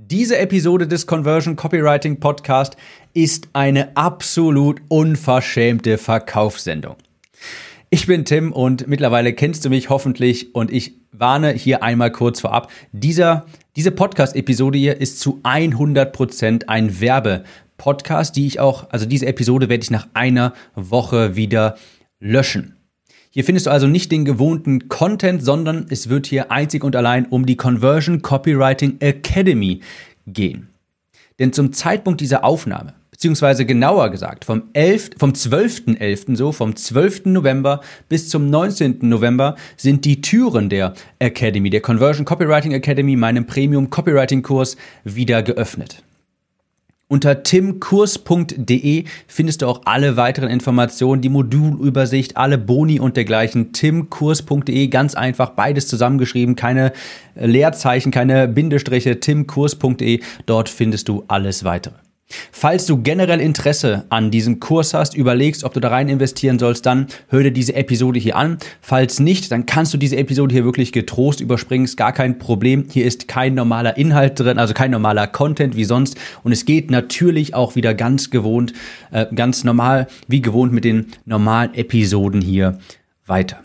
Diese Episode des Conversion Copywriting Podcast ist eine absolut unverschämte Verkaufssendung. Ich bin Tim und mittlerweile kennst du mich hoffentlich und ich warne hier einmal kurz vorab. Dieser, diese Podcast-Episode hier ist zu 100% ein Werbe-Podcast, die ich auch, also diese Episode werde ich nach einer Woche wieder löschen. Hier findest du also nicht den gewohnten Content, sondern es wird hier einzig und allein um die Conversion Copywriting Academy gehen. Denn zum Zeitpunkt dieser Aufnahme, beziehungsweise genauer gesagt vom 11., vom 12.11., so vom 12. November bis zum 19. November sind die Türen der Academy, der Conversion Copywriting Academy, meinem Premium Copywriting Kurs, wieder geöffnet. Unter timkurs.de findest du auch alle weiteren Informationen, die Modulübersicht, alle Boni und dergleichen. timkurs.de, ganz einfach, beides zusammengeschrieben, keine Leerzeichen, keine Bindestriche, timkurs.de, dort findest du alles weitere. Falls du generell Interesse an diesem Kurs hast, überlegst, ob du da rein investieren sollst, dann hör dir diese Episode hier an. Falls nicht, dann kannst du diese Episode hier wirklich getrost überspringen, ist gar kein Problem. Hier ist kein normaler Inhalt drin, also kein normaler Content wie sonst. Und es geht natürlich auch wieder ganz gewohnt, äh, ganz normal, wie gewohnt mit den normalen Episoden hier weiter.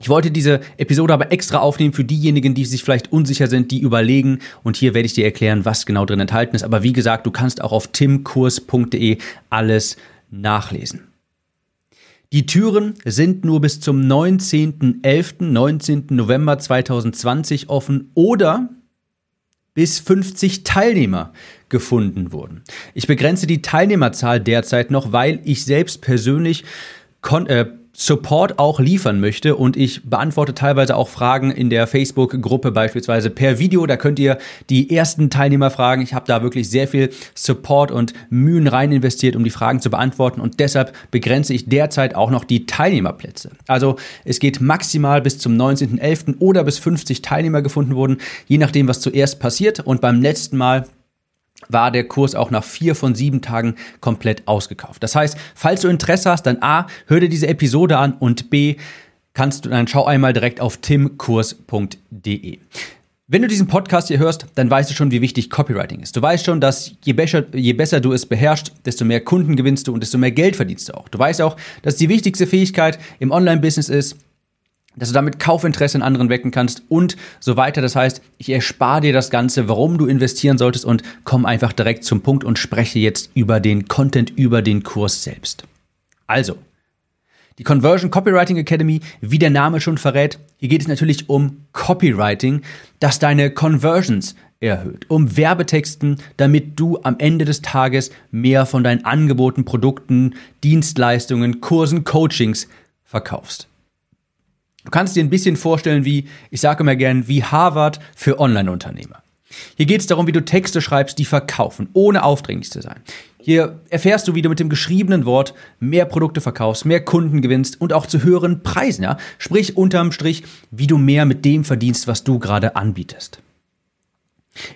Ich wollte diese Episode aber extra aufnehmen für diejenigen, die sich vielleicht unsicher sind, die überlegen. Und hier werde ich dir erklären, was genau drin enthalten ist. Aber wie gesagt, du kannst auch auf timkurs.de alles nachlesen. Die Türen sind nur bis zum 19.11., 19. November 2020 offen oder bis 50 Teilnehmer gefunden wurden. Ich begrenze die Teilnehmerzahl derzeit noch, weil ich selbst persönlich äh, Support auch liefern möchte und ich beantworte teilweise auch Fragen in der Facebook-Gruppe beispielsweise per Video. Da könnt ihr die ersten Teilnehmer fragen. Ich habe da wirklich sehr viel Support und Mühen rein investiert, um die Fragen zu beantworten und deshalb begrenze ich derzeit auch noch die Teilnehmerplätze. Also es geht maximal bis zum 19.11. oder bis 50 Teilnehmer gefunden wurden, je nachdem, was zuerst passiert. Und beim letzten Mal war der Kurs auch nach vier von sieben Tagen komplett ausgekauft. Das heißt, falls du Interesse hast, dann A, hör dir diese Episode an und B, kannst du dann schau einmal direkt auf timkurs.de. Wenn du diesen Podcast hier hörst, dann weißt du schon, wie wichtig Copywriting ist. Du weißt schon, dass je besser, je besser du es beherrschst, desto mehr Kunden gewinnst du und desto mehr Geld verdienst du auch. Du weißt auch, dass die wichtigste Fähigkeit im Online-Business ist, dass du damit Kaufinteresse in anderen wecken kannst und so weiter. Das heißt, ich erspare dir das Ganze, warum du investieren solltest und komm einfach direkt zum Punkt und spreche jetzt über den Content, über den Kurs selbst. Also, die Conversion Copywriting Academy, wie der Name schon verrät, hier geht es natürlich um Copywriting, das deine Conversions erhöht, um Werbetexten, damit du am Ende des Tages mehr von deinen Angeboten, Produkten, Dienstleistungen, Kursen, Coachings verkaufst. Du kannst dir ein bisschen vorstellen wie, ich sage immer gern, wie Harvard für Online-Unternehmer. Hier geht es darum, wie du Texte schreibst, die verkaufen, ohne aufdringlich zu sein. Hier erfährst du, wie du mit dem geschriebenen Wort mehr Produkte verkaufst, mehr Kunden gewinnst und auch zu höheren Preisen. Ja? Sprich unterm Strich, wie du mehr mit dem verdienst, was du gerade anbietest.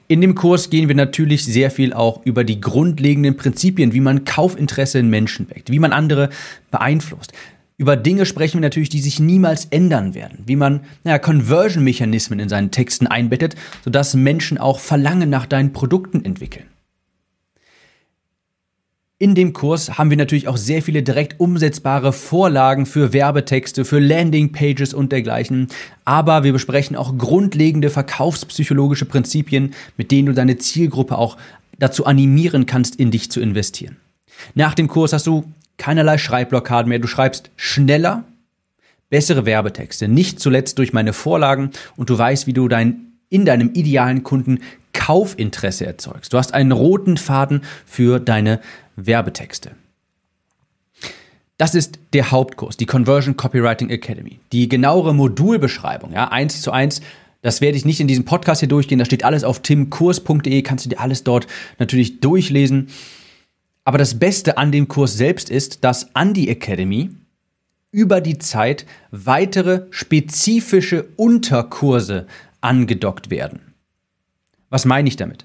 In dem Kurs gehen wir natürlich sehr viel auch über die grundlegenden Prinzipien, wie man Kaufinteresse in Menschen weckt, wie man andere beeinflusst. Über Dinge sprechen wir natürlich, die sich niemals ändern werden. Wie man naja, Conversion-Mechanismen in seinen Texten einbettet, sodass Menschen auch Verlangen nach deinen Produkten entwickeln. In dem Kurs haben wir natürlich auch sehr viele direkt umsetzbare Vorlagen für Werbetexte, für Landingpages und dergleichen. Aber wir besprechen auch grundlegende verkaufspsychologische Prinzipien, mit denen du deine Zielgruppe auch dazu animieren kannst, in dich zu investieren. Nach dem Kurs hast du keinerlei Schreibblockaden mehr. Du schreibst schneller, bessere Werbetexte. Nicht zuletzt durch meine Vorlagen und du weißt, wie du dein, in deinem idealen Kunden Kaufinteresse erzeugst. Du hast einen roten Faden für deine Werbetexte. Das ist der Hauptkurs, die Conversion Copywriting Academy. Die genauere Modulbeschreibung, ja, eins zu eins, das werde ich nicht in diesem Podcast hier durchgehen. Da steht alles auf timkurs.de, kannst du dir alles dort natürlich durchlesen. Aber das Beste an dem Kurs selbst ist, dass an die Academy über die Zeit weitere spezifische Unterkurse angedockt werden. Was meine ich damit?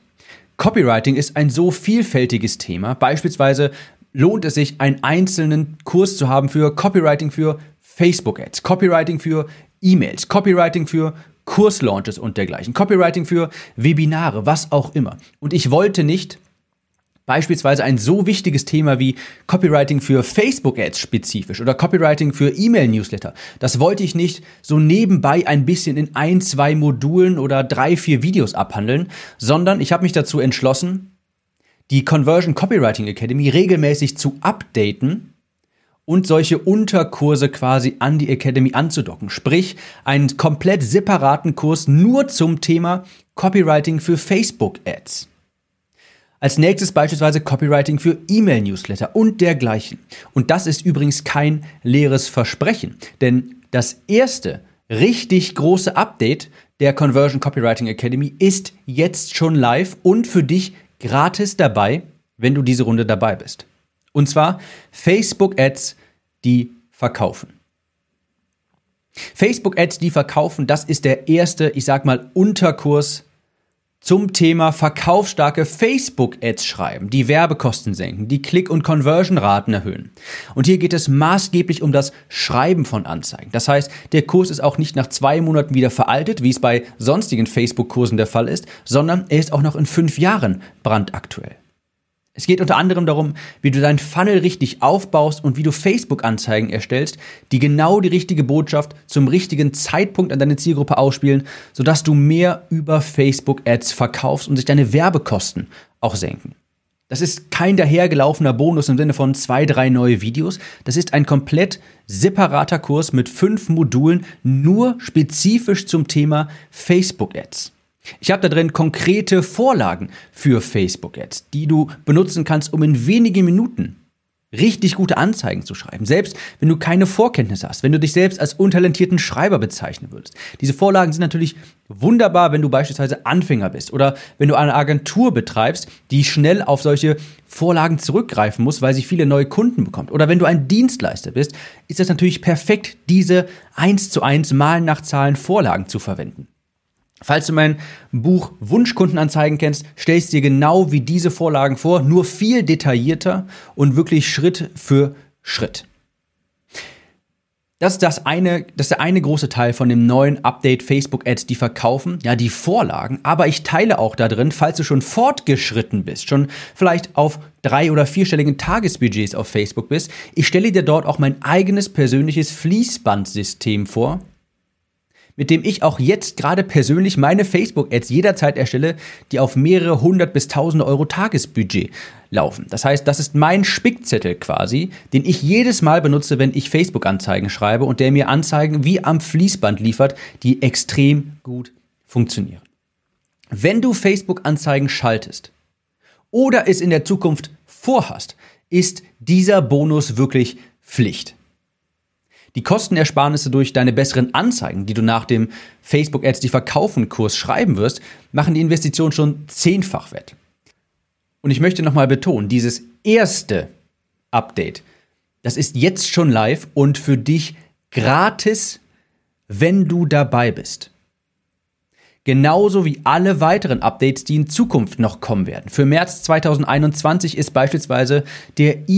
Copywriting ist ein so vielfältiges Thema. Beispielsweise lohnt es sich, einen einzelnen Kurs zu haben für Copywriting für Facebook-Ads, Copywriting für E-Mails, Copywriting für Kurslaunches und dergleichen, Copywriting für Webinare, was auch immer. Und ich wollte nicht beispielsweise ein so wichtiges Thema wie Copywriting für Facebook-Ads spezifisch oder Copywriting für E-Mail-Newsletter. Das wollte ich nicht so nebenbei ein bisschen in ein, zwei Modulen oder drei, vier Videos abhandeln, sondern ich habe mich dazu entschlossen, die Conversion Copywriting Academy regelmäßig zu updaten und solche Unterkurse quasi an die Academy anzudocken. Sprich, einen komplett separaten Kurs nur zum Thema Copywriting für Facebook-Ads. Als nächstes beispielsweise Copywriting für E-Mail-Newsletter und dergleichen. Und das ist übrigens kein leeres Versprechen, denn das erste richtig große Update der Conversion Copywriting Academy ist jetzt schon live und für dich gratis dabei, wenn du diese Runde dabei bist. Und zwar Facebook Ads, die verkaufen. Facebook Ads, die verkaufen, das ist der erste, ich sag mal, Unterkurs zum Thema verkaufsstarke Facebook-Ads schreiben, die Werbekosten senken, die Klick- und Conversion-Raten erhöhen. Und hier geht es maßgeblich um das Schreiben von Anzeigen. Das heißt, der Kurs ist auch nicht nach zwei Monaten wieder veraltet, wie es bei sonstigen Facebook-Kursen der Fall ist, sondern er ist auch noch in fünf Jahren brandaktuell. Es geht unter anderem darum, wie du deinen Funnel richtig aufbaust und wie du Facebook-Anzeigen erstellst, die genau die richtige Botschaft zum richtigen Zeitpunkt an deine Zielgruppe ausspielen, sodass du mehr über Facebook-Ads verkaufst und sich deine Werbekosten auch senken. Das ist kein dahergelaufener Bonus im Sinne von zwei, drei neue Videos. Das ist ein komplett separater Kurs mit fünf Modulen, nur spezifisch zum Thema Facebook-Ads. Ich habe da drin konkrete Vorlagen für Facebook-Ads, die du benutzen kannst, um in wenigen Minuten richtig gute Anzeigen zu schreiben. Selbst wenn du keine Vorkenntnisse hast, wenn du dich selbst als untalentierten Schreiber bezeichnen würdest. Diese Vorlagen sind natürlich wunderbar, wenn du beispielsweise Anfänger bist oder wenn du eine Agentur betreibst, die schnell auf solche Vorlagen zurückgreifen muss, weil sie viele neue Kunden bekommt. Oder wenn du ein Dienstleister bist, ist das natürlich perfekt, diese eins zu eins Malen nach Zahlen Vorlagen zu verwenden. Falls du mein Buch Wunschkundenanzeigen kennst, stell ich dir genau wie diese Vorlagen vor, nur viel detaillierter und wirklich Schritt für Schritt. Das ist das eine, das ist der eine große Teil von dem neuen Update Facebook Ads, die verkaufen, ja, die Vorlagen. Aber ich teile auch da drin, falls du schon fortgeschritten bist, schon vielleicht auf drei- oder vierstelligen Tagesbudgets auf Facebook bist, ich stelle dir dort auch mein eigenes persönliches Fließbandsystem vor, mit dem ich auch jetzt gerade persönlich meine Facebook-Ads jederzeit erstelle, die auf mehrere hundert bis tausende Euro Tagesbudget laufen. Das heißt, das ist mein Spickzettel quasi, den ich jedes Mal benutze, wenn ich Facebook-Anzeigen schreibe und der mir Anzeigen wie am Fließband liefert, die extrem gut funktionieren. Wenn du Facebook-Anzeigen schaltest oder es in der Zukunft vorhast, ist dieser Bonus wirklich Pflicht. Die Kostenersparnisse durch deine besseren Anzeigen, die du nach dem Facebook Ads die verkaufen Kurs schreiben wirst, machen die Investition schon zehnfach wett. Und ich möchte nochmal betonen, dieses erste Update, das ist jetzt schon live und für dich gratis, wenn du dabei bist. Genauso wie alle weiteren Updates, die in Zukunft noch kommen werden. Für März 2021 ist beispielsweise der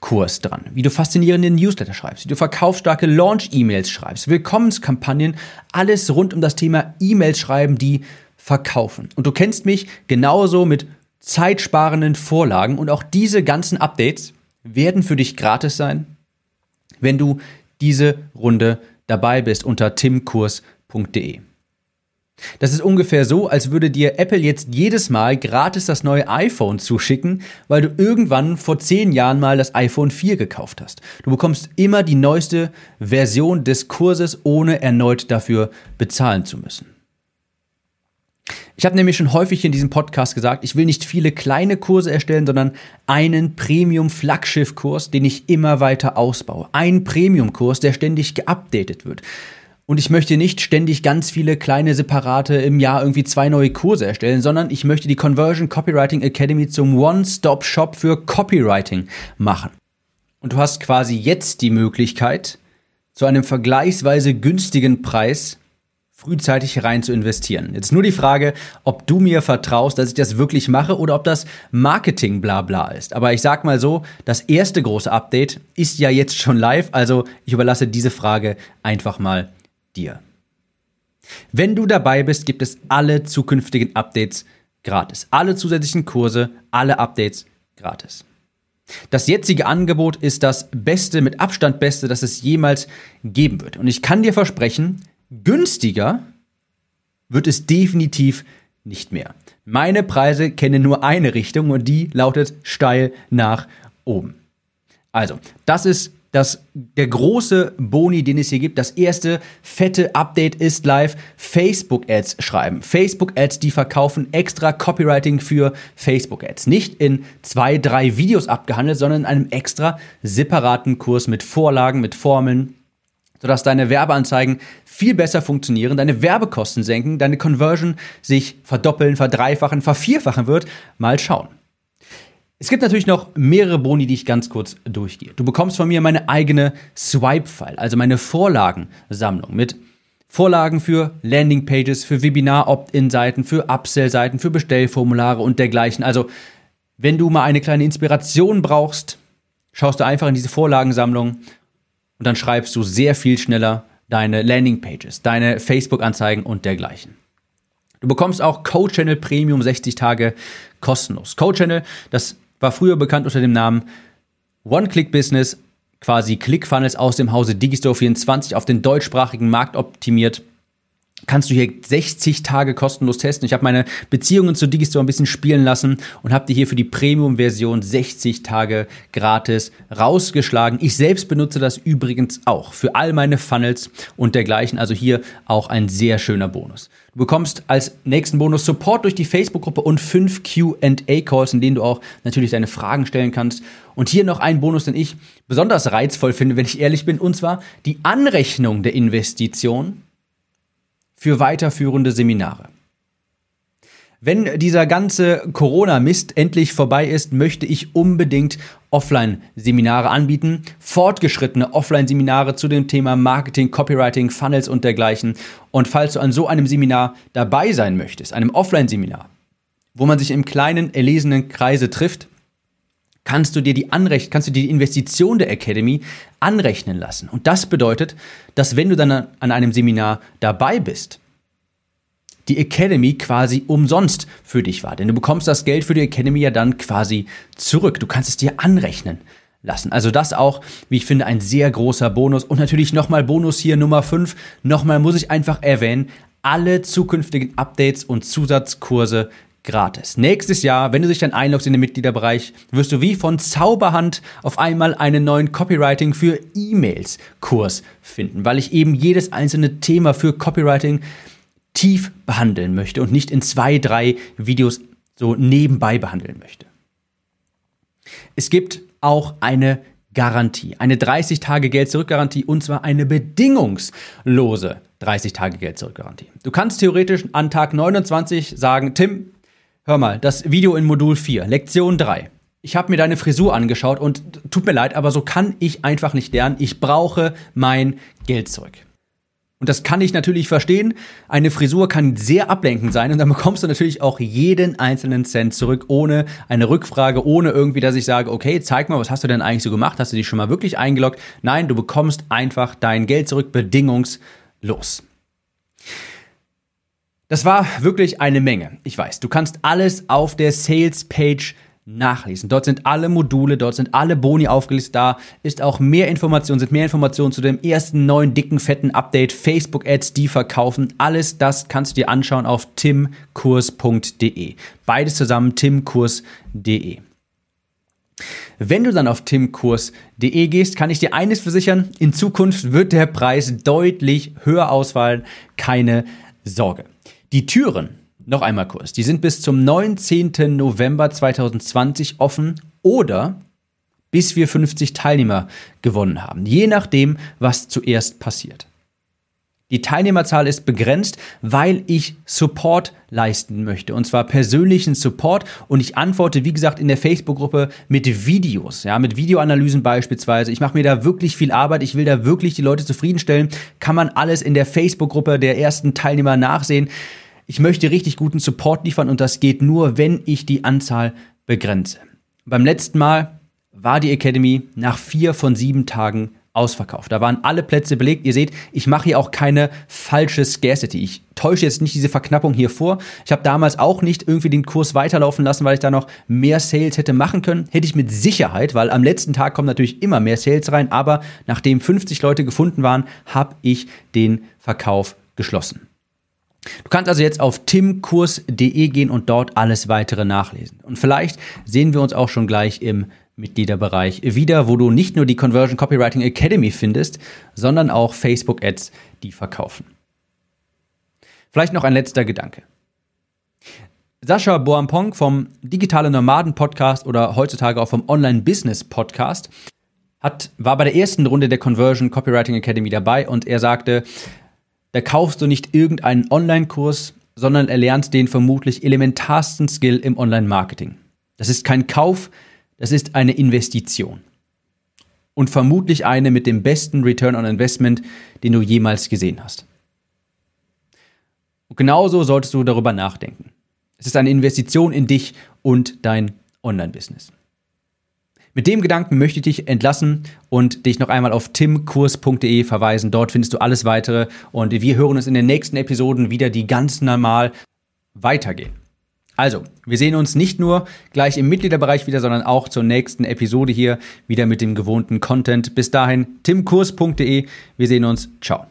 E-Mail-Kurs dran, wie du faszinierende Newsletter schreibst, wie du verkaufsstarke Launch-E-Mails schreibst, Willkommenskampagnen, alles rund um das Thema E-Mails schreiben, die verkaufen. Und du kennst mich genauso mit zeitsparenden Vorlagen und auch diese ganzen Updates werden für dich gratis sein, wenn du diese Runde dabei bist unter timkurs.de. Das ist ungefähr so, als würde dir Apple jetzt jedes Mal gratis das neue iPhone zuschicken, weil du irgendwann vor zehn Jahren mal das iPhone 4 gekauft hast. Du bekommst immer die neueste Version des Kurses, ohne erneut dafür bezahlen zu müssen. Ich habe nämlich schon häufig in diesem Podcast gesagt, ich will nicht viele kleine Kurse erstellen, sondern einen Premium-Flaggschiff-Kurs, den ich immer weiter ausbaue. Ein Premium-Kurs, der ständig geupdatet wird. Und ich möchte nicht ständig ganz viele kleine separate im Jahr irgendwie zwei neue Kurse erstellen, sondern ich möchte die Conversion Copywriting Academy zum One-Stop-Shop für Copywriting machen. Und du hast quasi jetzt die Möglichkeit, zu einem vergleichsweise günstigen Preis frühzeitig rein zu investieren. Jetzt nur die Frage, ob du mir vertraust, dass ich das wirklich mache oder ob das Marketing bla bla ist. Aber ich sag mal so, das erste große Update ist ja jetzt schon live, also ich überlasse diese Frage einfach mal dir. Wenn du dabei bist, gibt es alle zukünftigen Updates gratis. Alle zusätzlichen Kurse, alle Updates gratis. Das jetzige Angebot ist das beste, mit Abstand beste, das es jemals geben wird. Und ich kann dir versprechen, günstiger wird es definitiv nicht mehr. Meine Preise kennen nur eine Richtung und die lautet steil nach oben. Also, das ist das, der große Boni, den es hier gibt. Das erste fette Update ist live. Facebook-Ads schreiben. Facebook-Ads, die verkaufen extra Copywriting für Facebook-Ads. Nicht in zwei, drei Videos abgehandelt, sondern in einem extra separaten Kurs mit Vorlagen, mit Formeln, sodass deine Werbeanzeigen viel besser funktionieren, deine Werbekosten senken, deine Conversion sich verdoppeln, verdreifachen, vervierfachen wird. Mal schauen. Es gibt natürlich noch mehrere Boni, die ich ganz kurz durchgehe. Du bekommst von mir meine eigene Swipe-File, also meine Vorlagensammlung mit Vorlagen für Landingpages, für Webinar-Opt-in-Seiten, für Upsell-Seiten, für Bestellformulare und dergleichen. Also, wenn du mal eine kleine Inspiration brauchst, schaust du einfach in diese Vorlagensammlung und dann schreibst du sehr viel schneller deine Landingpages, deine Facebook-Anzeigen und dergleichen. Du bekommst auch Co-Channel Premium 60 Tage kostenlos. Co-Channel, das war früher bekannt unter dem Namen One-Click-Business, quasi ClickFunnels aus dem Hause Digistore 24 auf den deutschsprachigen Markt optimiert kannst du hier 60 Tage kostenlos testen. Ich habe meine Beziehungen zu Digistore ein bisschen spielen lassen und habe dir hier für die Premium-Version 60 Tage gratis rausgeschlagen. Ich selbst benutze das übrigens auch für all meine Funnels und dergleichen. Also hier auch ein sehr schöner Bonus. Du bekommst als nächsten Bonus Support durch die Facebook-Gruppe und fünf QA-Calls, in denen du auch natürlich deine Fragen stellen kannst. Und hier noch ein Bonus, den ich besonders reizvoll finde, wenn ich ehrlich bin, und zwar die Anrechnung der Investition für weiterführende Seminare. Wenn dieser ganze Corona-Mist endlich vorbei ist, möchte ich unbedingt Offline-Seminare anbieten. Fortgeschrittene Offline-Seminare zu dem Thema Marketing, Copywriting, Funnels und dergleichen. Und falls du an so einem Seminar dabei sein möchtest, einem Offline-Seminar, wo man sich im kleinen, erlesenen Kreise trifft, kannst du dir die Anrech kannst du dir die Investition der Academy anrechnen lassen. Und das bedeutet, dass wenn du dann an einem Seminar dabei bist, die Academy quasi umsonst für dich war. Denn du bekommst das Geld für die Academy ja dann quasi zurück. Du kannst es dir anrechnen lassen. Also das auch, wie ich finde, ein sehr großer Bonus. Und natürlich nochmal Bonus hier Nummer 5. Nochmal muss ich einfach erwähnen, alle zukünftigen Updates und Zusatzkurse gratis. Nächstes Jahr, wenn du dich dann einloggst in den Mitgliederbereich, wirst du wie von Zauberhand auf einmal einen neuen Copywriting für E-Mails Kurs finden, weil ich eben jedes einzelne Thema für Copywriting tief behandeln möchte und nicht in zwei, drei Videos so nebenbei behandeln möchte. Es gibt auch eine Garantie, eine 30 Tage Geld zurück Garantie und zwar eine bedingungslose 30 Tage Geld zurück Garantie. Du kannst theoretisch an Tag 29 sagen, Tim, Hör mal, das Video in Modul 4, Lektion 3. Ich habe mir deine Frisur angeschaut und tut mir leid, aber so kann ich einfach nicht lernen. Ich brauche mein Geld zurück. Und das kann ich natürlich verstehen. Eine Frisur kann sehr ablenkend sein und dann bekommst du natürlich auch jeden einzelnen Cent zurück, ohne eine Rückfrage, ohne irgendwie, dass ich sage, okay, zeig mal, was hast du denn eigentlich so gemacht? Hast du dich schon mal wirklich eingeloggt? Nein, du bekommst einfach dein Geld zurück, bedingungslos. Das war wirklich eine Menge. Ich weiß, du kannst alles auf der Sales Page nachlesen. Dort sind alle Module, dort sind alle Boni aufgelistet. Da ist auch mehr Information, sind mehr Informationen zu dem ersten neuen dicken fetten Update, Facebook Ads, die verkaufen. Alles das kannst du dir anschauen auf timkurs.de. Beides zusammen timkurs.de. Wenn du dann auf timkurs.de gehst, kann ich dir eines versichern, in Zukunft wird der Preis deutlich höher ausfallen. Keine Sorge. Die Türen, noch einmal kurz, die sind bis zum 19. November 2020 offen oder bis wir 50 Teilnehmer gewonnen haben, je nachdem, was zuerst passiert. Die Teilnehmerzahl ist begrenzt, weil ich Support leisten möchte. Und zwar persönlichen Support. Und ich antworte, wie gesagt, in der Facebook-Gruppe mit Videos, ja, mit Videoanalysen beispielsweise. Ich mache mir da wirklich viel Arbeit. Ich will da wirklich die Leute zufriedenstellen. Kann man alles in der Facebook-Gruppe der ersten Teilnehmer nachsehen. Ich möchte richtig guten Support liefern und das geht nur, wenn ich die Anzahl begrenze. Beim letzten Mal war die Academy nach vier von sieben Tagen ausverkauft. Da waren alle Plätze belegt. Ihr seht, ich mache hier auch keine falsche Scarcity. Ich täusche jetzt nicht diese Verknappung hier vor. Ich habe damals auch nicht irgendwie den Kurs weiterlaufen lassen, weil ich da noch mehr Sales hätte machen können. Hätte ich mit Sicherheit, weil am letzten Tag kommen natürlich immer mehr Sales rein. Aber nachdem 50 Leute gefunden waren, habe ich den Verkauf geschlossen. Du kannst also jetzt auf timkurs.de gehen und dort alles weitere nachlesen. Und vielleicht sehen wir uns auch schon gleich im Mitgliederbereich wieder, wo du nicht nur die Conversion Copywriting Academy findest, sondern auch Facebook Ads, die verkaufen. Vielleicht noch ein letzter Gedanke. Sascha Boampong vom Digitale Nomaden Podcast oder heutzutage auch vom Online Business Podcast hat, war bei der ersten Runde der Conversion Copywriting Academy dabei und er sagte, da kaufst du nicht irgendeinen Online-Kurs, sondern erlernst den vermutlich elementarsten Skill im Online-Marketing. Das ist kein Kauf, das ist eine Investition. Und vermutlich eine mit dem besten Return on Investment, den du jemals gesehen hast. Und genauso solltest du darüber nachdenken. Es ist eine Investition in dich und dein Online-Business. Mit dem Gedanken möchte ich dich entlassen und dich noch einmal auf timkurs.de verweisen. Dort findest du alles weitere und wir hören uns in den nächsten Episoden wieder, die ganz normal weitergehen. Also, wir sehen uns nicht nur gleich im Mitgliederbereich wieder, sondern auch zur nächsten Episode hier wieder mit dem gewohnten Content. Bis dahin, timkurs.de. Wir sehen uns. Ciao.